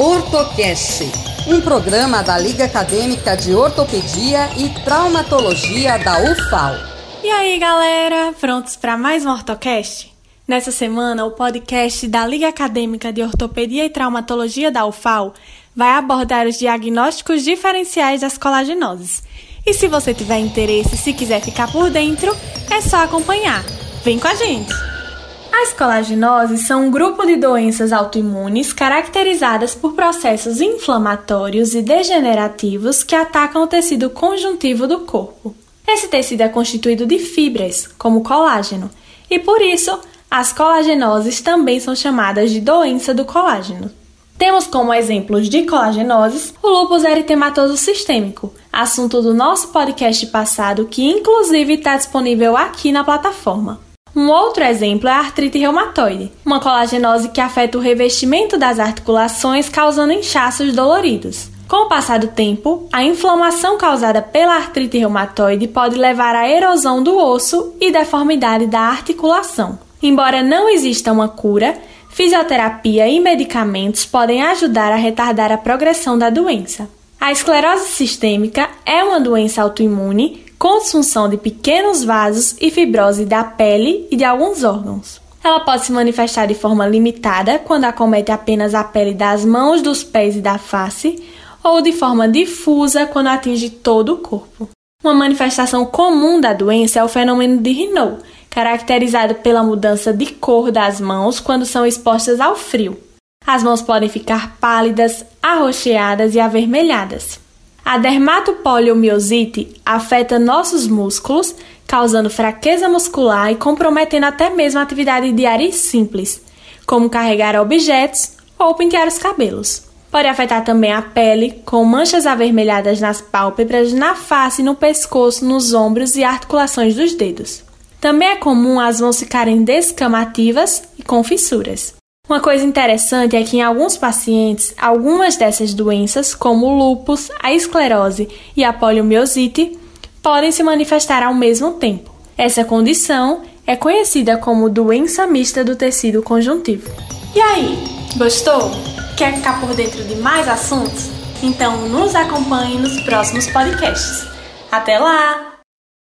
OrtoCast, um programa da Liga Acadêmica de Ortopedia e Traumatologia da UFAL. E aí, galera, prontos para mais um OrtoCast? Nessa semana, o podcast da Liga Acadêmica de Ortopedia e Traumatologia da UFAL vai abordar os diagnósticos diferenciais das colagenoses. E se você tiver interesse se quiser ficar por dentro, é só acompanhar. Vem com a gente! As colagenoses são um grupo de doenças autoimunes caracterizadas por processos inflamatórios e degenerativos que atacam o tecido conjuntivo do corpo. Esse tecido é constituído de fibras, como colágeno, e por isso as colagenoses também são chamadas de doença do colágeno. Temos como exemplos de colagenoses o lúpus eritematoso sistêmico, assunto do nosso podcast passado que inclusive está disponível aqui na plataforma. Um outro exemplo é a artrite reumatoide, uma colagenose que afeta o revestimento das articulações, causando inchaços doloridos. Com o passar do tempo, a inflamação causada pela artrite reumatoide pode levar à erosão do osso e deformidade da articulação. Embora não exista uma cura, fisioterapia e medicamentos podem ajudar a retardar a progressão da doença. A esclerose sistêmica é uma doença autoimune com disfunção de pequenos vasos e fibrose da pele e de alguns órgãos. Ela pode se manifestar de forma limitada quando acomete apenas a pele das mãos, dos pés e da face, ou de forma difusa quando atinge todo o corpo. Uma manifestação comum da doença é o fenômeno de Raynaud, caracterizado pela mudança de cor das mãos quando são expostas ao frio. As mãos podem ficar pálidas, arroxeadas e avermelhadas. A dermatopoliomiosite afeta nossos músculos, causando fraqueza muscular e comprometendo até mesmo a atividade diária simples, como carregar objetos ou pentear os cabelos. Pode afetar também a pele, com manchas avermelhadas nas pálpebras, na face, no pescoço, nos ombros e articulações dos dedos. Também é comum as mãos ficarem descamativas e com fissuras. Uma coisa interessante é que em alguns pacientes, algumas dessas doenças, como o lúpus, a esclerose e a poliomiosite, podem se manifestar ao mesmo tempo. Essa condição é conhecida como doença mista do tecido conjuntivo. E aí, gostou? Quer ficar por dentro de mais assuntos? Então nos acompanhe nos próximos podcasts. Até lá!